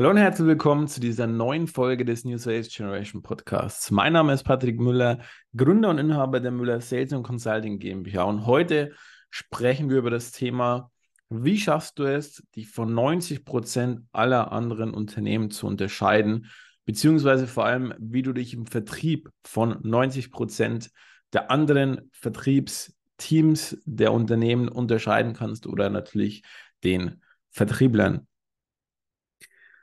Hallo und herzlich willkommen zu dieser neuen Folge des New Sales Generation Podcasts. Mein Name ist Patrick Müller, Gründer und Inhaber der Müller Sales und Consulting GmbH. Und heute sprechen wir über das Thema, wie schaffst du es, dich von 90 Prozent aller anderen Unternehmen zu unterscheiden, beziehungsweise vor allem, wie du dich im Vertrieb von 90 Prozent der anderen Vertriebsteams der Unternehmen unterscheiden kannst oder natürlich den Vertrieblern.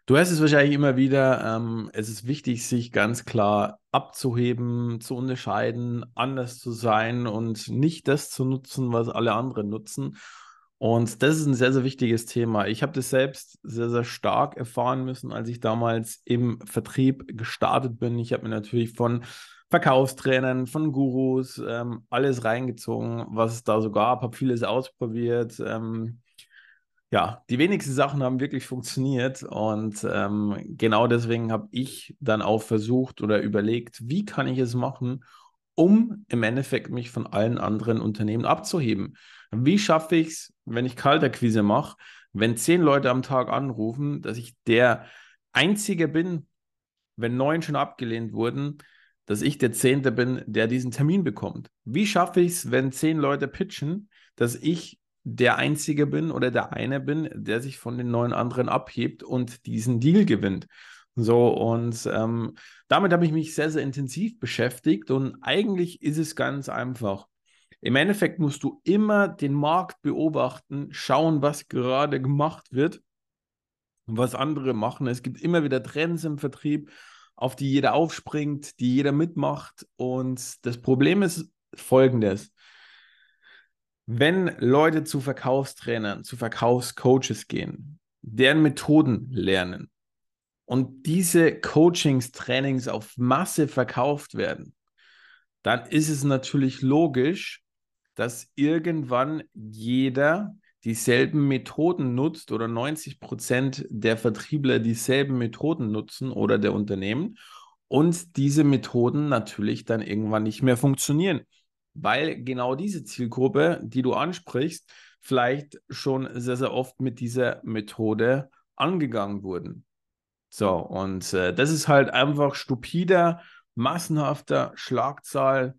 Du hast es wahrscheinlich immer wieder, ähm, es ist wichtig, sich ganz klar abzuheben, zu unterscheiden, anders zu sein und nicht das zu nutzen, was alle anderen nutzen. Und das ist ein sehr, sehr wichtiges Thema. Ich habe das selbst sehr, sehr stark erfahren müssen, als ich damals im Vertrieb gestartet bin. Ich habe mir natürlich von Verkaufstrainern, von Gurus ähm, alles reingezogen, was es da so gab, habe vieles ausprobiert. Ähm, ja, die wenigsten Sachen haben wirklich funktioniert und ähm, genau deswegen habe ich dann auch versucht oder überlegt, wie kann ich es machen, um im Endeffekt mich von allen anderen Unternehmen abzuheben. Wie schaffe ich es, wenn ich Kalterquise mache, wenn zehn Leute am Tag anrufen, dass ich der Einzige bin, wenn neun schon abgelehnt wurden, dass ich der Zehnte bin, der diesen Termin bekommt? Wie schaffe ich es, wenn zehn Leute pitchen, dass ich der Einzige bin oder der eine bin, der sich von den neun anderen abhebt und diesen Deal gewinnt. So, und ähm, damit habe ich mich sehr, sehr intensiv beschäftigt und eigentlich ist es ganz einfach. Im Endeffekt musst du immer den Markt beobachten, schauen, was gerade gemacht wird und was andere machen. Es gibt immer wieder Trends im Vertrieb, auf die jeder aufspringt, die jeder mitmacht. Und das Problem ist folgendes. Wenn Leute zu Verkaufstrainern, zu Verkaufscoaches gehen, deren Methoden lernen und diese Coachings, Trainings auf Masse verkauft werden, dann ist es natürlich logisch, dass irgendwann jeder dieselben Methoden nutzt oder 90 Prozent der Vertriebler dieselben Methoden nutzen oder der Unternehmen und diese Methoden natürlich dann irgendwann nicht mehr funktionieren weil genau diese Zielgruppe, die du ansprichst, vielleicht schon sehr, sehr oft mit dieser Methode angegangen wurden. So, und äh, das ist halt einfach stupider, massenhafter Schlagzahl,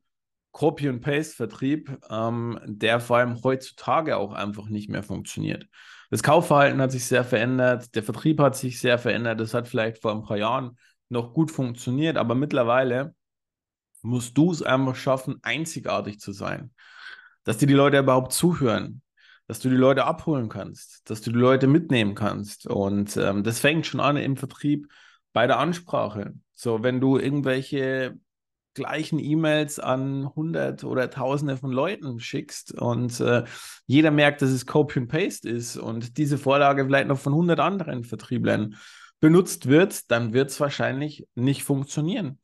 Copy- and Paste-Vertrieb, ähm, der vor allem heutzutage auch einfach nicht mehr funktioniert. Das Kaufverhalten hat sich sehr verändert, der Vertrieb hat sich sehr verändert. Das hat vielleicht vor ein paar Jahren noch gut funktioniert, aber mittlerweile musst du es einfach schaffen, einzigartig zu sein. Dass dir die Leute überhaupt zuhören, dass du die Leute abholen kannst, dass du die Leute mitnehmen kannst. Und ähm, das fängt schon an im Vertrieb bei der Ansprache. So, wenn du irgendwelche gleichen E-Mails an hundert oder tausende von Leuten schickst und äh, jeder merkt, dass es Copy and Paste ist und diese Vorlage vielleicht noch von hundert anderen Vertrieblern benutzt wird, dann wird es wahrscheinlich nicht funktionieren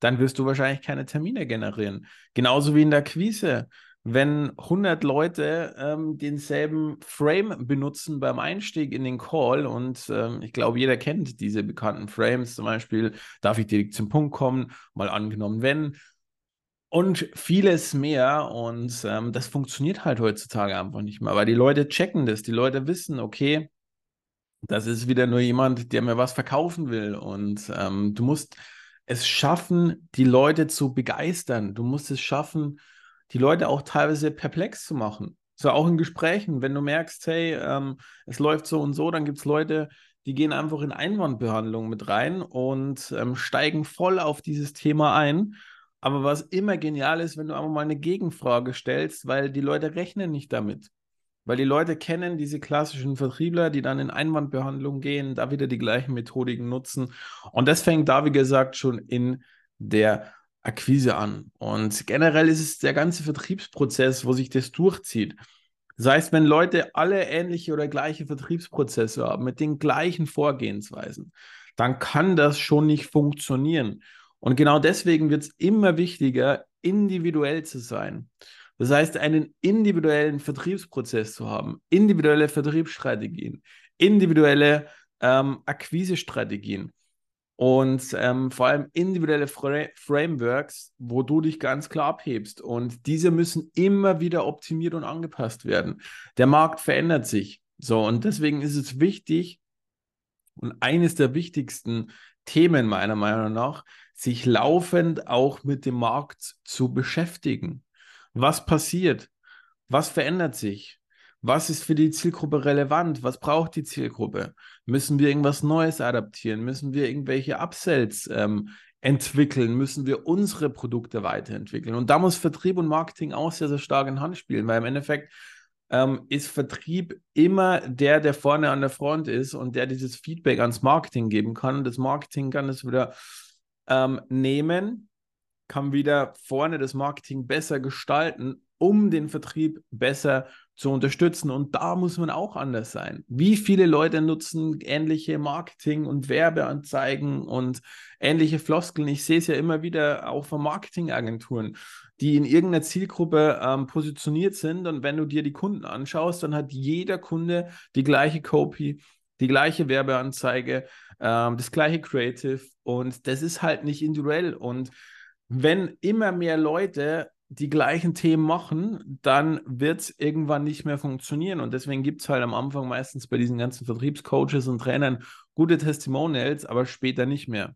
dann wirst du wahrscheinlich keine Termine generieren. Genauso wie in der Quise. Wenn 100 Leute ähm, denselben Frame benutzen beim Einstieg in den Call und ähm, ich glaube, jeder kennt diese bekannten Frames, zum Beispiel, darf ich direkt zum Punkt kommen, mal angenommen, wenn, und vieles mehr. Und ähm, das funktioniert halt heutzutage einfach nicht mehr, weil die Leute checken das. Die Leute wissen, okay, das ist wieder nur jemand, der mir was verkaufen will. Und ähm, du musst es schaffen, die Leute zu begeistern. Du musst es schaffen, die Leute auch teilweise perplex zu machen. So auch in Gesprächen, wenn du merkst, hey, ähm, es läuft so und so, dann gibt es Leute, die gehen einfach in Einwandbehandlung mit rein und ähm, steigen voll auf dieses Thema ein. Aber was immer genial ist, wenn du einfach mal eine Gegenfrage stellst, weil die Leute rechnen nicht damit. Weil die Leute kennen diese klassischen Vertriebler, die dann in Einwandbehandlung gehen, da wieder die gleichen Methodiken nutzen. Und das fängt da, wie gesagt, schon in der Akquise an. Und generell ist es der ganze Vertriebsprozess, wo sich das durchzieht. Das heißt, wenn Leute alle ähnliche oder gleiche Vertriebsprozesse haben, mit den gleichen Vorgehensweisen, dann kann das schon nicht funktionieren. Und genau deswegen wird es immer wichtiger, individuell zu sein. Das heißt, einen individuellen Vertriebsprozess zu haben, individuelle Vertriebsstrategien, individuelle ähm, Akquisestrategien und ähm, vor allem individuelle Fra Frameworks, wo du dich ganz klar abhebst. Und diese müssen immer wieder optimiert und angepasst werden. Der Markt verändert sich. So, und deswegen ist es wichtig, und eines der wichtigsten Themen meiner Meinung nach, sich laufend auch mit dem Markt zu beschäftigen. Was passiert? Was verändert sich? Was ist für die Zielgruppe relevant? Was braucht die Zielgruppe? Müssen wir irgendwas Neues adaptieren? Müssen wir irgendwelche Upsells ähm, entwickeln? Müssen wir unsere Produkte weiterentwickeln? Und da muss Vertrieb und Marketing auch sehr, sehr stark in Hand spielen, weil im Endeffekt ähm, ist Vertrieb immer der, der vorne an der Front ist und der dieses Feedback ans Marketing geben kann. Das Marketing kann es wieder ähm, nehmen, kann wieder vorne das Marketing besser gestalten, um den Vertrieb besser zu unterstützen. Und da muss man auch anders sein. Wie viele Leute nutzen ähnliche Marketing- und Werbeanzeigen und ähnliche Floskeln? Ich sehe es ja immer wieder auch von Marketingagenturen die in irgendeiner Zielgruppe ähm, positioniert sind. Und wenn du dir die Kunden anschaust, dann hat jeder Kunde die gleiche Copy, die gleiche Werbeanzeige, ähm, das gleiche Creative. Und das ist halt nicht individuell. Und wenn immer mehr Leute die gleichen Themen machen, dann wird es irgendwann nicht mehr funktionieren. Und deswegen gibt es halt am Anfang meistens bei diesen ganzen Vertriebscoaches und Trainern gute Testimonials, aber später nicht mehr.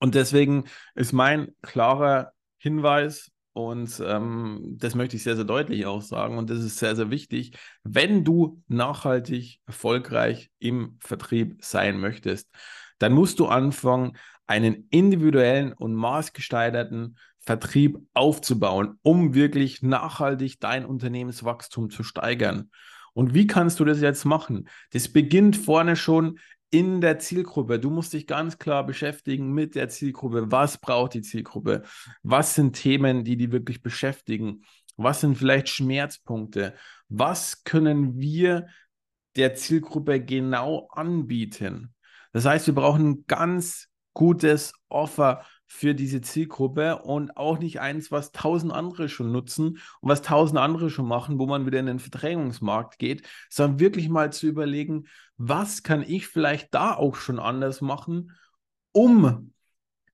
Und deswegen ist mein klarer Hinweis und ähm, das möchte ich sehr, sehr deutlich auch sagen und das ist sehr, sehr wichtig, wenn du nachhaltig erfolgreich im Vertrieb sein möchtest, dann musst du anfangen, einen individuellen und maßgeschneiderten Vertrieb aufzubauen, um wirklich nachhaltig dein Unternehmenswachstum zu steigern. Und wie kannst du das jetzt machen? Das beginnt vorne schon in der Zielgruppe. Du musst dich ganz klar beschäftigen mit der Zielgruppe. Was braucht die Zielgruppe? Was sind Themen, die die wirklich beschäftigen? Was sind vielleicht Schmerzpunkte? Was können wir der Zielgruppe genau anbieten? Das heißt, wir brauchen ein ganz gutes Offer für diese Zielgruppe und auch nicht eins, was tausend andere schon nutzen und was tausend andere schon machen, wo man wieder in den Verdrängungsmarkt geht, sondern wirklich mal zu überlegen, was kann ich vielleicht da auch schon anders machen, um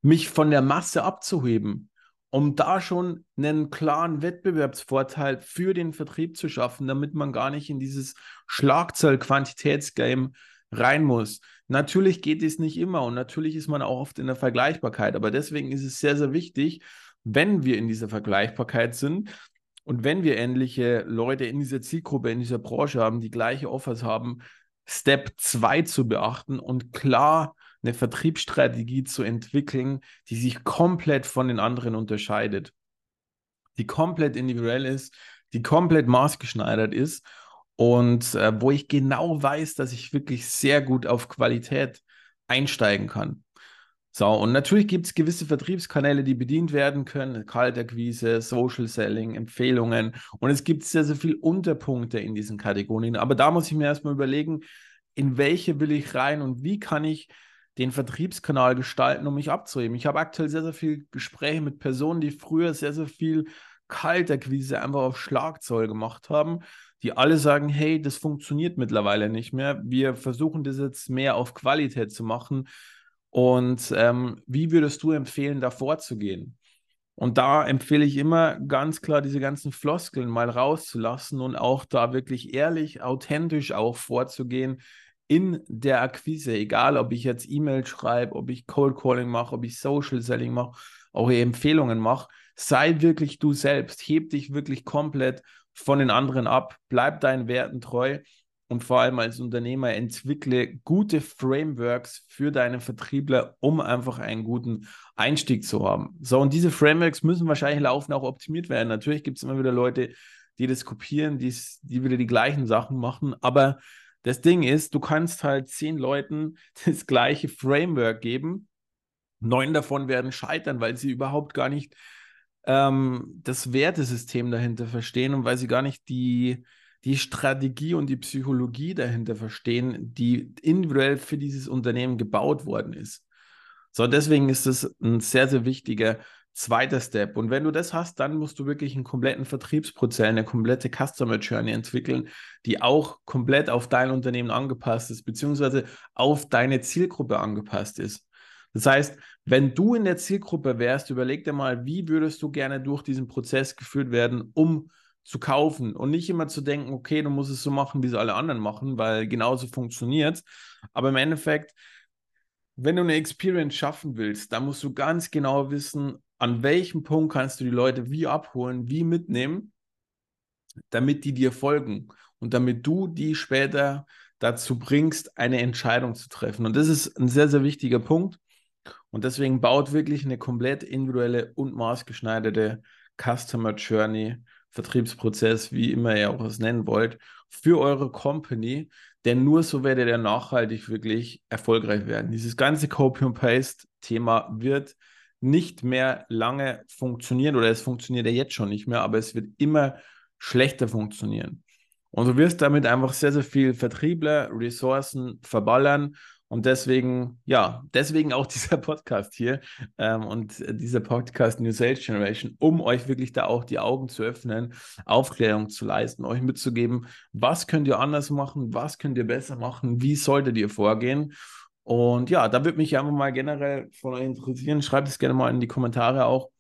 mich von der Masse abzuheben, um da schon einen klaren Wettbewerbsvorteil für den Vertrieb zu schaffen, damit man gar nicht in dieses Schlagzahl-Quantitätsgame rein muss. Natürlich geht es nicht immer und natürlich ist man auch oft in der Vergleichbarkeit, aber deswegen ist es sehr, sehr wichtig, wenn wir in dieser Vergleichbarkeit sind und wenn wir ähnliche Leute in dieser Zielgruppe, in dieser Branche haben, die gleiche Offers haben, Step 2 zu beachten und klar eine Vertriebsstrategie zu entwickeln, die sich komplett von den anderen unterscheidet, die komplett individuell ist, die komplett maßgeschneidert ist und äh, wo ich genau weiß, dass ich wirklich sehr gut auf Qualität einsteigen kann. So, und natürlich gibt es gewisse Vertriebskanäle, die bedient werden können, Kaltakquise, Social Selling, Empfehlungen und es gibt sehr, sehr viele Unterpunkte in diesen Kategorien. Aber da muss ich mir erstmal überlegen, in welche will ich rein und wie kann ich den Vertriebskanal gestalten, um mich abzuheben. Ich habe aktuell sehr, sehr viele Gespräche mit Personen, die früher sehr, sehr viel Kaltakquise einfach auf Schlagzeug gemacht haben die alle sagen, hey, das funktioniert mittlerweile nicht mehr. Wir versuchen das jetzt mehr auf Qualität zu machen. Und ähm, wie würdest du empfehlen, da vorzugehen? Und da empfehle ich immer ganz klar, diese ganzen Floskeln mal rauszulassen und auch da wirklich ehrlich, authentisch auch vorzugehen in der Akquise. Egal, ob ich jetzt E-Mail schreibe, ob ich Cold Calling mache, ob ich Social Selling mache, auch Empfehlungen mache. Sei wirklich du selbst. Heb dich wirklich komplett von den anderen ab, bleib deinen Werten treu und vor allem als Unternehmer entwickle gute Frameworks für deine Vertriebler, um einfach einen guten Einstieg zu haben. So, und diese Frameworks müssen wahrscheinlich laufen auch optimiert werden. Natürlich gibt es immer wieder Leute, die das kopieren, die wieder die gleichen Sachen machen, aber das Ding ist, du kannst halt zehn Leuten das gleiche Framework geben. Neun davon werden scheitern, weil sie überhaupt gar nicht ähm, das Wertesystem dahinter verstehen und weil sie gar nicht die, die Strategie und die Psychologie dahinter verstehen, die individuell für dieses Unternehmen gebaut worden ist. So, deswegen ist das ein sehr, sehr wichtiger zweiter Step. Und wenn du das hast, dann musst du wirklich einen kompletten Vertriebsprozess, eine komplette Customer Journey entwickeln, die auch komplett auf dein Unternehmen angepasst ist, beziehungsweise auf deine Zielgruppe angepasst ist. Das heißt, wenn du in der Zielgruppe wärst, überleg dir mal, wie würdest du gerne durch diesen Prozess geführt werden, um zu kaufen und nicht immer zu denken, okay, du musst es so machen, wie es alle anderen machen, weil genauso funktioniert. Aber im Endeffekt, wenn du eine Experience schaffen willst, dann musst du ganz genau wissen, an welchem Punkt kannst du die Leute wie abholen, wie mitnehmen, damit die dir folgen und damit du die später dazu bringst, eine Entscheidung zu treffen. Und das ist ein sehr, sehr wichtiger Punkt. Und deswegen baut wirklich eine komplett individuelle und maßgeschneiderte Customer Journey, Vertriebsprozess, wie immer ihr auch es nennen wollt, für eure Company. Denn nur so werdet ihr nachhaltig wirklich erfolgreich werden. Dieses ganze Copy and Paste Thema wird nicht mehr lange funktionieren oder es funktioniert ja jetzt schon nicht mehr, aber es wird immer schlechter funktionieren. Und du wirst damit einfach sehr, sehr viel Vertriebler, Ressourcen verballern. Und deswegen, ja, deswegen auch dieser Podcast hier ähm, und dieser Podcast New Sales Generation, um euch wirklich da auch die Augen zu öffnen, Aufklärung zu leisten, euch mitzugeben, was könnt ihr anders machen, was könnt ihr besser machen, wie solltet ihr vorgehen. Und ja, da würde mich einfach mal generell von euch interessieren. Schreibt es gerne mal in die Kommentare auch,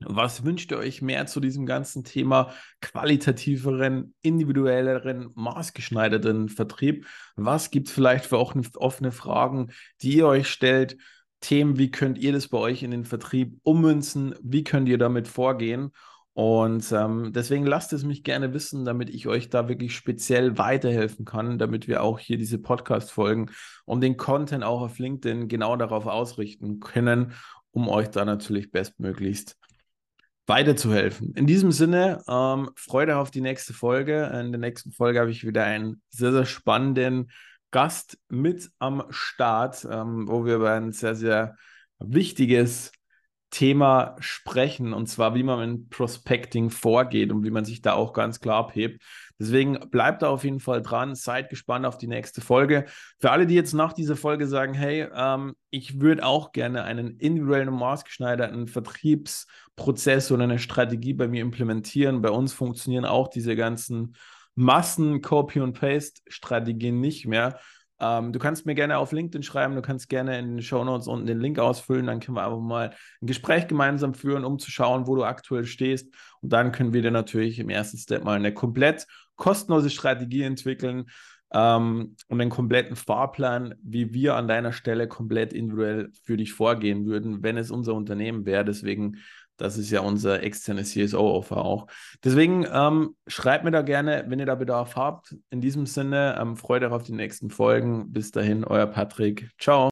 was wünscht ihr euch mehr zu diesem ganzen Thema qualitativeren, individuelleren, maßgeschneiderten Vertrieb? Was gibt es vielleicht für auch offene Fragen, die ihr euch stellt? Themen, wie könnt ihr das bei euch in den Vertrieb ummünzen? Wie könnt ihr damit vorgehen? Und ähm, deswegen lasst es mich gerne wissen, damit ich euch da wirklich speziell weiterhelfen kann, damit wir auch hier diese Podcast-Folgen und den Content auch auf LinkedIn genau darauf ausrichten können, um euch da natürlich bestmöglichst weiterzuhelfen. In diesem Sinne, ähm, Freude auf die nächste Folge. In der nächsten Folge habe ich wieder einen sehr, sehr spannenden Gast mit am Start, ähm, wo wir über ein sehr, sehr wichtiges Thema sprechen, und zwar, wie man in Prospecting vorgeht und wie man sich da auch ganz klar abhebt. Deswegen bleibt da auf jeden Fall dran, seid gespannt auf die nächste Folge. Für alle, die jetzt nach dieser Folge sagen, hey, ähm, ich würde auch gerne einen individuellen und maßgeschneiderten Vertriebsprozess oder eine Strategie bei mir implementieren. Bei uns funktionieren auch diese ganzen Massen-Copy- und Paste-Strategien nicht mehr ähm, du kannst mir gerne auf LinkedIn schreiben, du kannst gerne in den Show Notes unten den Link ausfüllen, dann können wir einfach mal ein Gespräch gemeinsam führen, um zu schauen, wo du aktuell stehst. Und dann können wir dir natürlich im ersten Step mal eine komplett kostenlose Strategie entwickeln ähm, und einen kompletten Fahrplan, wie wir an deiner Stelle komplett individuell für dich vorgehen würden, wenn es unser Unternehmen wäre. Deswegen das ist ja unser externes CSO-Offer auch. Deswegen ähm, schreibt mir da gerne, wenn ihr da Bedarf habt. In diesem Sinne, ähm, freut euch auf die nächsten Folgen. Bis dahin, euer Patrick. Ciao.